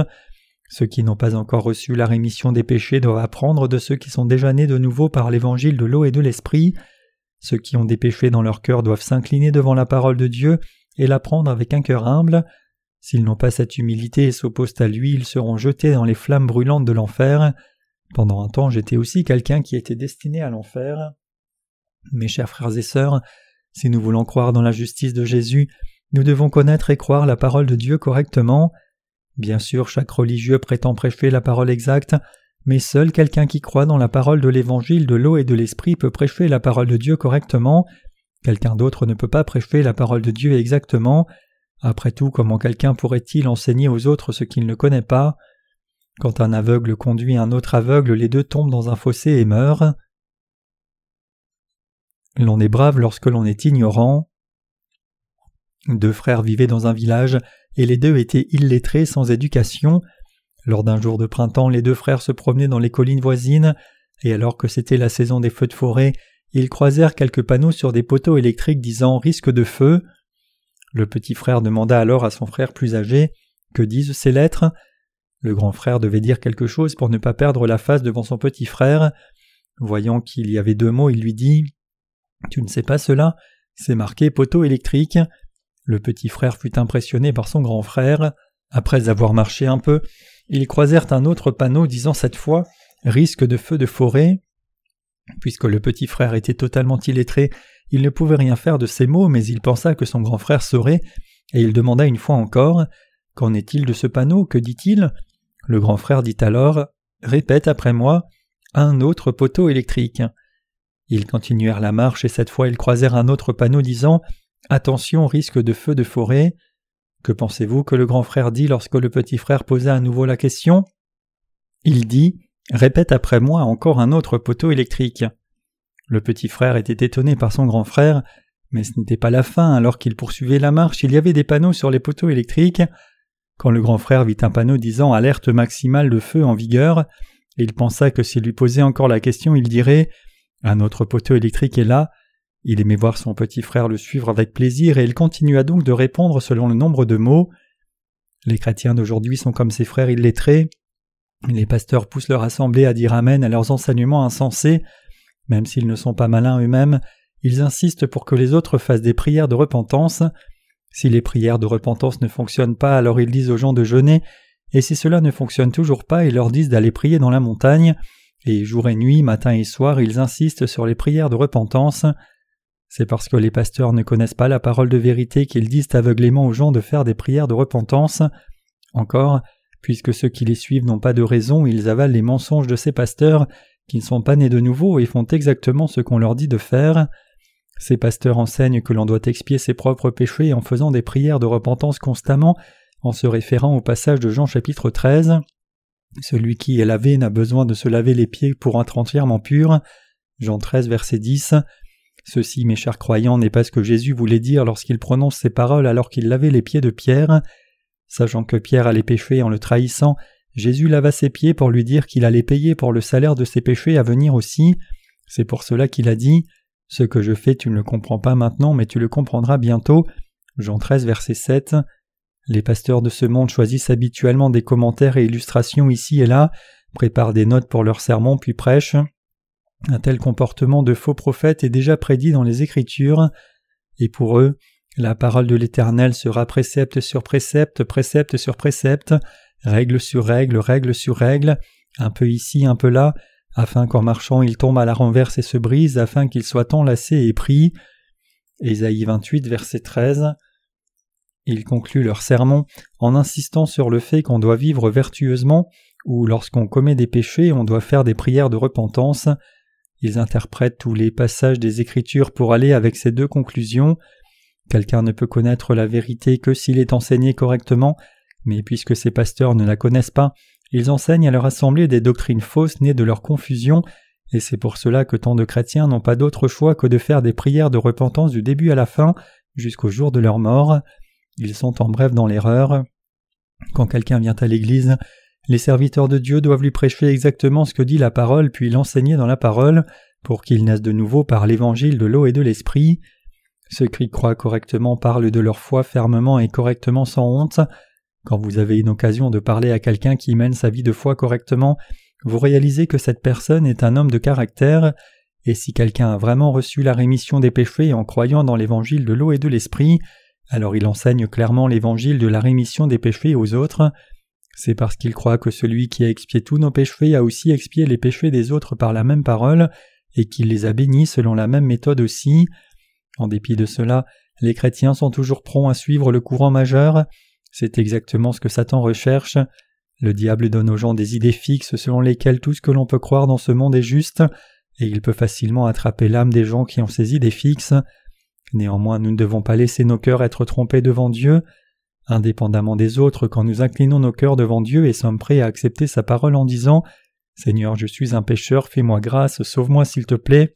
[SPEAKER 1] Ceux qui n'ont pas encore reçu la rémission des péchés doivent apprendre de ceux qui sont déjà nés de nouveau par l'évangile de l'eau et de l'esprit. Ceux qui ont des péchés dans leur cœur doivent s'incliner devant la parole de Dieu et l'apprendre avec un cœur humble. S'ils n'ont pas cette humilité et s'opposent à lui, ils seront jetés dans les flammes brûlantes de l'enfer. Pendant un temps, j'étais aussi quelqu'un qui était destiné à l'enfer. Mes chers frères et sœurs, si nous voulons croire dans la justice de Jésus, nous devons connaître et croire la parole de Dieu correctement. Bien sûr, chaque religieux prétend prêcher la parole exacte, mais seul quelqu'un qui croit dans la parole de l'évangile de l'eau et de l'esprit peut prêcher la parole de Dieu correctement. Quelqu'un d'autre ne peut pas prêcher la parole de Dieu exactement. Après tout, comment quelqu'un pourrait-il enseigner aux autres ce qu'il ne connaît pas? Quand un aveugle conduit un autre aveugle, les deux tombent dans un fossé et meurent. L'on est brave lorsque l'on est ignorant. Deux frères vivaient dans un village, et les deux étaient illettrés sans éducation. Lors d'un jour de printemps, les deux frères se promenaient dans les collines voisines, et alors que c'était la saison des feux de forêt, ils croisèrent quelques panneaux sur des poteaux électriques disant risque de feu. Le petit frère demanda alors à son frère plus âgé Que disent ces lettres? Le grand frère devait dire quelque chose pour ne pas perdre la face devant son petit frère. Voyant qu'il y avait deux mots, il lui dit Tu ne sais pas cela C'est marqué poteau électrique. Le petit frère fut impressionné par son grand frère. Après avoir marché un peu, ils croisèrent un autre panneau disant cette fois Risque de feu de forêt. Puisque le petit frère était totalement illettré, il ne pouvait rien faire de ces mots, mais il pensa que son grand frère saurait, et il demanda une fois encore Qu'en est-il de ce panneau? Que dit-il? Le grand frère dit alors Répète après moi un autre poteau électrique. Ils continuèrent la marche et cette fois ils croisèrent un autre panneau disant Attention, risque de feu de forêt. Que pensez-vous que le grand frère dit lorsque le petit frère posa à nouveau la question? Il dit Répète après moi encore un autre poteau électrique. Le petit frère était étonné par son grand frère, mais ce n'était pas la fin, alors qu'il poursuivait la marche, il y avait des panneaux sur les poteaux électriques. Quand le grand frère vit un panneau disant alerte maximale de feu en vigueur, il pensa que s'il lui posait encore la question, il dirait Un autre poteau électrique est là. Il aimait voir son petit frère le suivre avec plaisir et il continua donc de répondre selon le nombre de mots. Les chrétiens d'aujourd'hui sont comme ses frères illettrés. Les pasteurs poussent leur assemblée à dire Amen à leurs enseignements insensés. Même s'ils ne sont pas malins eux-mêmes, ils insistent pour que les autres fassent des prières de repentance. Si les prières de repentance ne fonctionnent pas, alors ils disent aux gens de jeûner, et si cela ne fonctionne toujours pas, ils leur disent d'aller prier dans la montagne, et jour et nuit, matin et soir, ils insistent sur les prières de repentance. C'est parce que les pasteurs ne connaissent pas la parole de vérité qu'ils disent aveuglément aux gens de faire des prières de repentance. Encore, puisque ceux qui les suivent n'ont pas de raison, ils avalent les mensonges de ces pasteurs, qui ne sont pas nés de nouveau et font exactement ce qu'on leur dit de faire. Ces pasteurs enseignent que l'on doit expier ses propres péchés en faisant des prières de repentance constamment, en se référant au passage de Jean chapitre 13. Celui qui est lavé n'a besoin de se laver les pieds pour être entièrement pur. Jean 13, verset 10. Ceci, mes chers croyants, n'est pas ce que Jésus voulait dire lorsqu'il prononce ces paroles alors qu'il lavait les pieds de Pierre. Sachant que Pierre allait pécher en le trahissant, Jésus lava ses pieds pour lui dire qu'il allait payer pour le salaire de ses péchés à venir aussi. C'est pour cela qu'il a dit Ce que je fais, tu ne le comprends pas maintenant, mais tu le comprendras bientôt. Jean 13, verset 7. Les pasteurs de ce monde choisissent habituellement des commentaires et illustrations ici et là, préparent des notes pour leurs sermons puis prêchent. Un tel comportement de faux prophètes est déjà prédit dans les Écritures, et pour eux, la parole de l'Éternel sera précepte sur précepte, précepte sur précepte, règle sur règle, règle sur règle, un peu ici, un peu là, afin qu'en marchant il tombe à la renverse et se brise, afin qu'il soit enlacé et pris. Ésaïe 28, verset 13. Ils concluent leur sermon en insistant sur le fait qu'on doit vivre vertueusement, ou lorsqu'on commet des péchés, on doit faire des prières de repentance. Ils interprètent tous les passages des Écritures pour aller avec ces deux conclusions. Quelqu'un ne peut connaître la vérité que s'il est enseigné correctement, mais puisque ces pasteurs ne la connaissent pas, ils enseignent à leur assemblée des doctrines fausses nées de leur confusion, et c'est pour cela que tant de chrétiens n'ont pas d'autre choix que de faire des prières de repentance du début à la fin, jusqu'au jour de leur mort. Ils sont en bref dans l'erreur. Quand quelqu'un vient à l'Église, les serviteurs de Dieu doivent lui prêcher exactement ce que dit la parole, puis l'enseigner dans la parole, pour qu'il naisse de nouveau par l'évangile de l'eau et de l'esprit. Ceux qui croient correctement parlent de leur foi fermement et correctement sans honte. Quand vous avez une occasion de parler à quelqu'un qui mène sa vie de foi correctement, vous réalisez que cette personne est un homme de caractère, et si quelqu'un a vraiment reçu la rémission des péchés en croyant dans l'évangile de l'eau et de l'esprit, alors il enseigne clairement l'évangile de la rémission des péchés aux autres. C'est parce qu'il croit que celui qui a expié tous nos péchés a aussi expié les péchés des autres par la même parole, et qu'il les a bénis selon la même méthode aussi. En dépit de cela, les chrétiens sont toujours prompts à suivre le courant majeur. C'est exactement ce que Satan recherche. Le diable donne aux gens des idées fixes selon lesquelles tout ce que l'on peut croire dans ce monde est juste, et il peut facilement attraper l'âme des gens qui ont ces idées fixes. Néanmoins, nous ne devons pas laisser nos cœurs être trompés devant Dieu. Indépendamment des autres, quand nous inclinons nos cœurs devant Dieu et sommes prêts à accepter sa parole en disant Seigneur, je suis un pécheur, fais-moi grâce, sauve-moi s'il te plaît,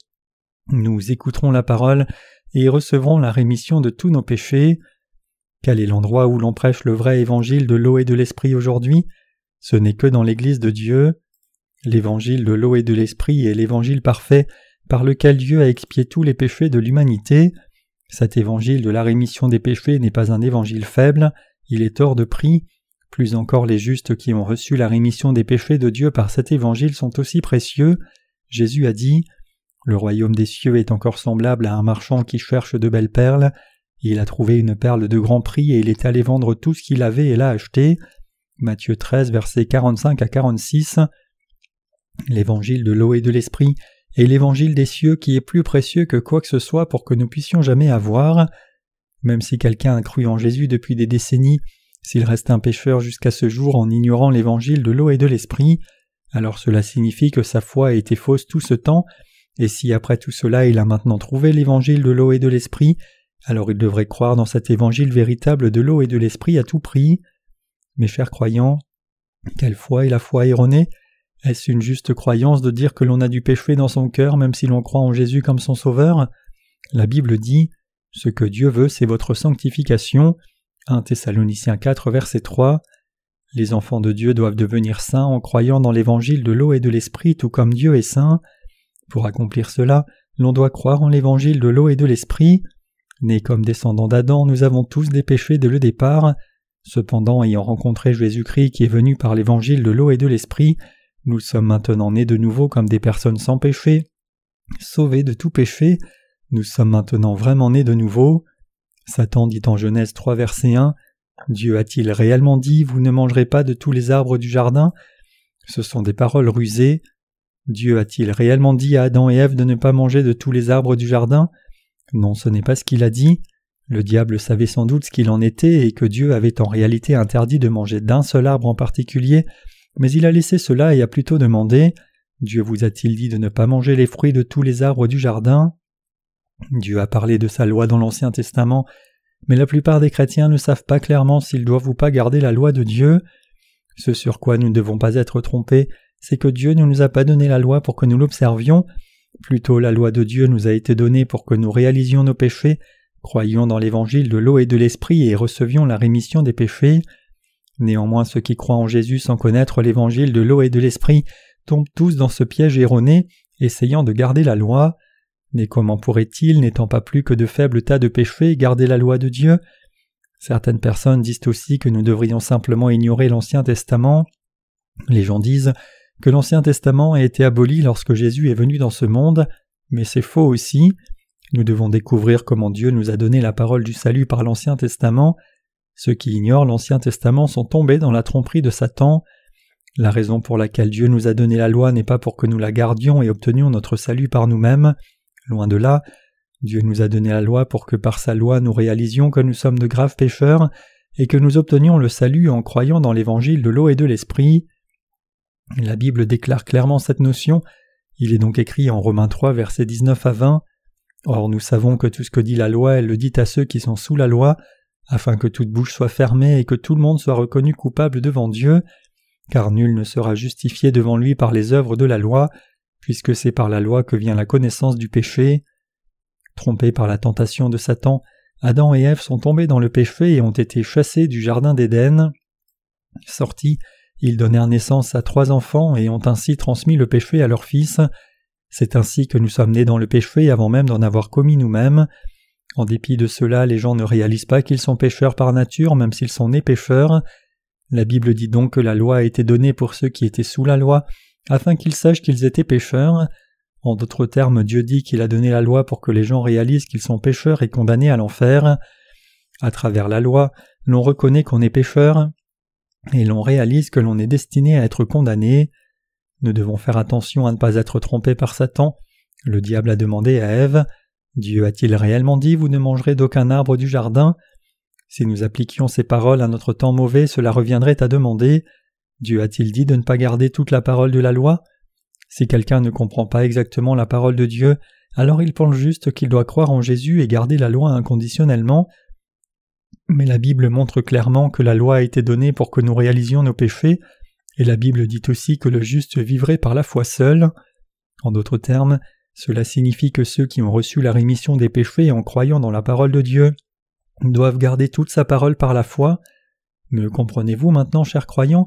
[SPEAKER 1] nous écouterons la parole et recevrons la rémission de tous nos péchés. Quel est l'endroit où l'on prêche le vrai évangile de l'eau et de l'esprit aujourd'hui? Ce n'est que dans l'Église de Dieu. L'évangile de l'eau et de l'esprit est l'évangile parfait par lequel Dieu a expié tous les péchés de l'humanité. Cet évangile de la rémission des péchés n'est pas un évangile faible, il est hors de prix. Plus encore les justes qui ont reçu la rémission des péchés de Dieu par cet évangile sont aussi précieux. Jésus a dit Le royaume des cieux est encore semblable à un marchand qui cherche de belles perles. Il a trouvé une perle de grand prix et il est allé vendre tout ce qu'il avait et l'a acheté. Matthieu 13, versets 45 à 46. L'évangile de l'eau et de l'esprit et l'évangile des cieux qui est plus précieux que quoi que ce soit pour que nous puissions jamais avoir. Même si quelqu'un a cru en Jésus depuis des décennies, s'il reste un pécheur jusqu'à ce jour en ignorant l'évangile de l'eau et de l'esprit, alors cela signifie que sa foi a été fausse tout ce temps, et si après tout cela il a maintenant trouvé l'évangile de l'eau et de l'esprit, alors il devrait croire dans cet évangile véritable de l'eau et de l'esprit à tout prix. Mes chers croyants, quelle foi est la foi erronée? Est-ce une juste croyance de dire que l'on a du péché dans son cœur même si l'on croit en Jésus comme son Sauveur? La Bible dit Ce que Dieu veut, c'est votre sanctification. 1 Thessaloniciens 4, verset 3. Les enfants de Dieu doivent devenir saints en croyant dans l'évangile de l'eau et de l'esprit, tout comme Dieu est saint. Pour accomplir cela, l'on doit croire en l'évangile de l'eau et de l'esprit. Nés comme descendants d'Adam, nous avons tous des péchés dès le départ. Cependant, ayant rencontré Jésus-Christ qui est venu par l'évangile de l'eau et de l'esprit, nous sommes maintenant nés de nouveau comme des personnes sans péché, sauvés de tout péché, nous sommes maintenant vraiment nés de nouveau. Satan dit en Genèse 3 verset 1 Dieu a-t-il réellement dit Vous ne mangerez pas de tous les arbres du jardin? Ce sont des paroles rusées. Dieu a-t-il réellement dit à Adam et Ève de ne pas manger de tous les arbres du jardin? Non, ce n'est pas ce qu'il a dit. Le diable savait sans doute ce qu'il en était et que Dieu avait en réalité interdit de manger d'un seul arbre en particulier, mais il a laissé cela et a plutôt demandé Dieu vous a-t-il dit de ne pas manger les fruits de tous les arbres du jardin? Dieu a parlé de sa loi dans l'Ancien Testament, mais la plupart des chrétiens ne savent pas clairement s'ils doivent ou pas garder la loi de Dieu. Ce sur quoi nous ne devons pas être trompés, c'est que Dieu ne nous a pas donné la loi pour que nous l'observions, plutôt la loi de Dieu nous a été donnée pour que nous réalisions nos péchés, croyions dans l'évangile de l'eau et de l'esprit et recevions la rémission des péchés. Néanmoins ceux qui croient en Jésus sans connaître l'évangile de l'eau et de l'esprit tombent tous dans ce piège erroné, essayant de garder la loi. Mais comment pourraient-ils, n'étant pas plus que de faibles tas de péchés, garder la loi de Dieu? Certaines personnes disent aussi que nous devrions simplement ignorer l'Ancien Testament. Les gens disent que l'Ancien Testament a été aboli lorsque Jésus est venu dans ce monde, mais c'est faux aussi. Nous devons découvrir comment Dieu nous a donné la parole du salut par l'Ancien Testament. Ceux qui ignorent l'Ancien Testament sont tombés dans la tromperie de Satan. La raison pour laquelle Dieu nous a donné la loi n'est pas pour que nous la gardions et obtenions notre salut par nous-mêmes. Loin de là, Dieu nous a donné la loi pour que par sa loi nous réalisions que nous sommes de graves pécheurs et que nous obtenions le salut en croyant dans l'évangile de l'eau et de l'esprit. La Bible déclare clairement cette notion. Il est donc écrit en Romains 3 versets 19 à 20. Or nous savons que tout ce que dit la loi, elle le dit à ceux qui sont sous la loi, afin que toute bouche soit fermée et que tout le monde soit reconnu coupable devant Dieu, car nul ne sera justifié devant lui par les œuvres de la loi, puisque c'est par la loi que vient la connaissance du péché. Trompés par la tentation de Satan, Adam et Ève sont tombés dans le péché et ont été chassés du jardin d'Éden. Sortis, ils donnèrent naissance à trois enfants et ont ainsi transmis le péché à leurs fils. C'est ainsi que nous sommes nés dans le péché avant même d'en avoir commis nous-mêmes. En dépit de cela, les gens ne réalisent pas qu'ils sont pécheurs par nature, même s'ils sont nés pécheurs. La Bible dit donc que la loi a été donnée pour ceux qui étaient sous la loi, afin qu'ils sachent qu'ils étaient pécheurs. En d'autres termes, Dieu dit qu'il a donné la loi pour que les gens réalisent qu'ils sont pécheurs et condamnés à l'enfer. À travers la loi, l'on reconnaît qu'on est pécheur, et l'on réalise que l'on est destiné à être condamné. Nous devons faire attention à ne pas être trompés par Satan. Le diable a demandé à Ève Dieu a-t-il réellement dit Vous ne mangerez d'aucun arbre du jardin? Si nous appliquions ces paroles à notre temps mauvais, cela reviendrait à demander Dieu a-t-il dit de ne pas garder toute la parole de la loi? Si quelqu'un ne comprend pas exactement la parole de Dieu, alors il pense juste qu'il doit croire en Jésus et garder la loi inconditionnellement. Mais la Bible montre clairement que la loi a été donnée pour que nous réalisions nos péchés, et la Bible dit aussi que le juste vivrait par la foi seul. En d'autres termes, cela signifie que ceux qui ont reçu la rémission des péchés en croyant dans la parole de Dieu doivent garder toute sa parole par la foi. Me comprenez-vous maintenant, chers croyants?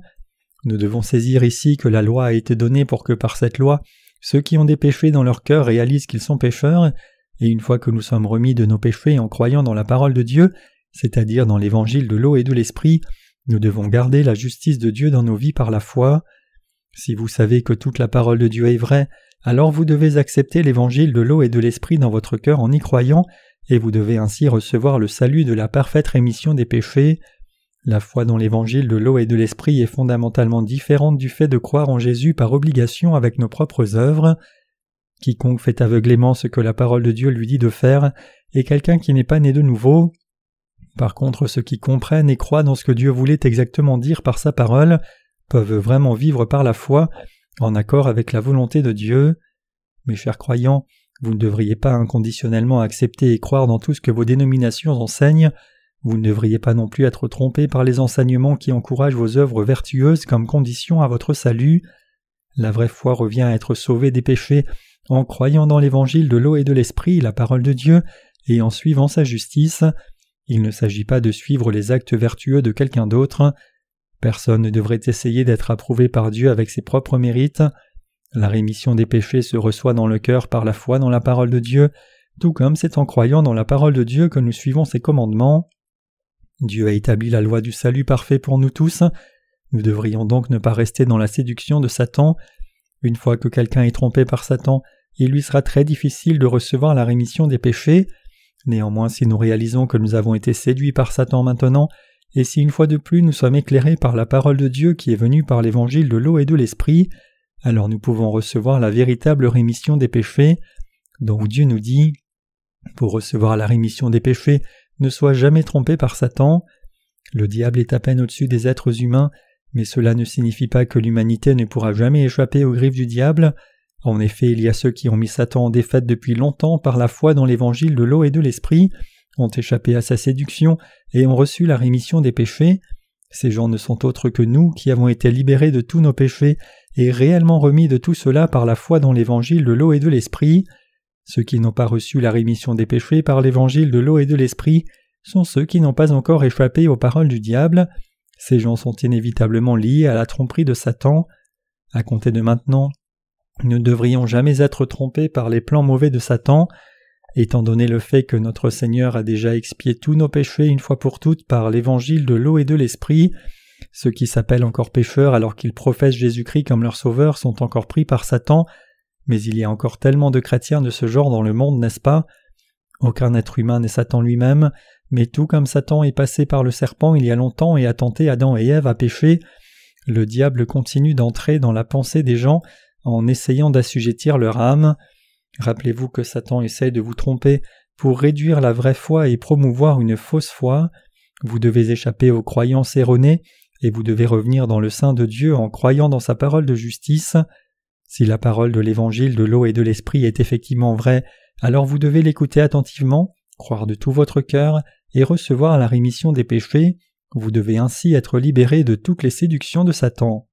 [SPEAKER 1] Nous devons saisir ici que la loi a été donnée pour que par cette loi, ceux qui ont des péchés dans leur cœur réalisent qu'ils sont pécheurs, et une fois que nous sommes remis de nos péchés en croyant dans la parole de Dieu, c'est-à-dire dans l'évangile de l'eau et de l'esprit, nous devons garder la justice de Dieu dans nos vies par la foi. Si vous savez que toute la parole de Dieu est vraie, alors vous devez accepter l'évangile de l'eau et de l'esprit dans votre cœur en y croyant, et vous devez ainsi recevoir le salut de la parfaite rémission des péchés. La foi dans l'évangile de l'eau et de l'esprit est fondamentalement différente du fait de croire en Jésus par obligation avec nos propres œuvres. Quiconque fait aveuglément ce que la parole de Dieu lui dit de faire est quelqu'un qui n'est pas né de nouveau. Par contre, ceux qui comprennent et croient dans ce que Dieu voulait exactement dire par sa parole peuvent vraiment vivre par la foi, en accord avec la volonté de Dieu. Mes chers croyants, vous ne devriez pas inconditionnellement accepter et croire dans tout ce que vos dénominations enseignent, vous ne devriez pas non plus être trompés par les enseignements qui encouragent vos œuvres vertueuses comme condition à votre salut. La vraie foi revient à être sauvé des péchés en croyant dans l'évangile de l'eau et de l'esprit, la parole de Dieu, et en suivant sa justice. Il ne s'agit pas de suivre les actes vertueux de quelqu'un d'autre. Personne ne devrait essayer d'être approuvé par Dieu avec ses propres mérites. La rémission des péchés se reçoit dans le cœur par la foi dans la parole de Dieu, tout comme c'est en croyant dans la parole de Dieu que nous suivons ses commandements. Dieu a établi la loi du salut parfait pour nous tous. Nous devrions donc ne pas rester dans la séduction de Satan. Une fois que quelqu'un est trompé par Satan, il lui sera très difficile de recevoir la rémission des péchés. Néanmoins, si nous réalisons que nous avons été séduits par Satan maintenant, et si une fois de plus nous sommes éclairés par la parole de Dieu qui est venue par l'évangile de l'eau et de l'esprit, alors nous pouvons recevoir la véritable rémission des péchés, dont Dieu nous dit Pour recevoir la rémission des péchés, ne soit jamais trompé par Satan. Le diable est à peine au-dessus des êtres humains, mais cela ne signifie pas que l'humanité ne pourra jamais échapper aux griffes du diable. En effet, il y a ceux qui ont mis Satan en défaite depuis longtemps par la foi dans l'évangile de l'eau et de l'esprit, ont échappé à sa séduction et ont reçu la rémission des péchés. Ces gens ne sont autres que nous qui avons été libérés de tous nos péchés et réellement remis de tout cela par la foi dans l'évangile de l'eau et de l'esprit. Ceux qui n'ont pas reçu la rémission des péchés par l'évangile de l'eau et de l'esprit sont ceux qui n'ont pas encore échappé aux paroles du diable. Ces gens sont inévitablement liés à la tromperie de Satan. À compter de maintenant, nous ne devrions jamais être trompés par les plans mauvais de Satan. Étant donné le fait que notre Seigneur a déjà expié tous nos péchés une fois pour toutes par l'évangile de l'eau et de l'esprit, ceux qui s'appellent encore pécheurs alors qu'ils professent Jésus-Christ comme leur sauveur sont encore pris par Satan, mais il y a encore tellement de chrétiens de ce genre dans le monde, n'est-ce pas? Aucun être humain n'est Satan lui-même, mais tout comme Satan est passé par le serpent il y a longtemps et a tenté Adam et Ève à pécher, le diable continue d'entrer dans la pensée des gens en essayant d'assujettir leur âme. Rappelez-vous que Satan essaie de vous tromper pour réduire la vraie foi et promouvoir une fausse foi. Vous devez échapper aux croyances erronées et vous devez revenir dans le sein de Dieu en croyant dans sa parole de justice. Si la parole de l'évangile de l'eau et de l'esprit est effectivement vraie, alors vous devez l'écouter attentivement, croire de tout votre cœur et recevoir la rémission des péchés. Vous devez ainsi être libéré de toutes les séductions de Satan.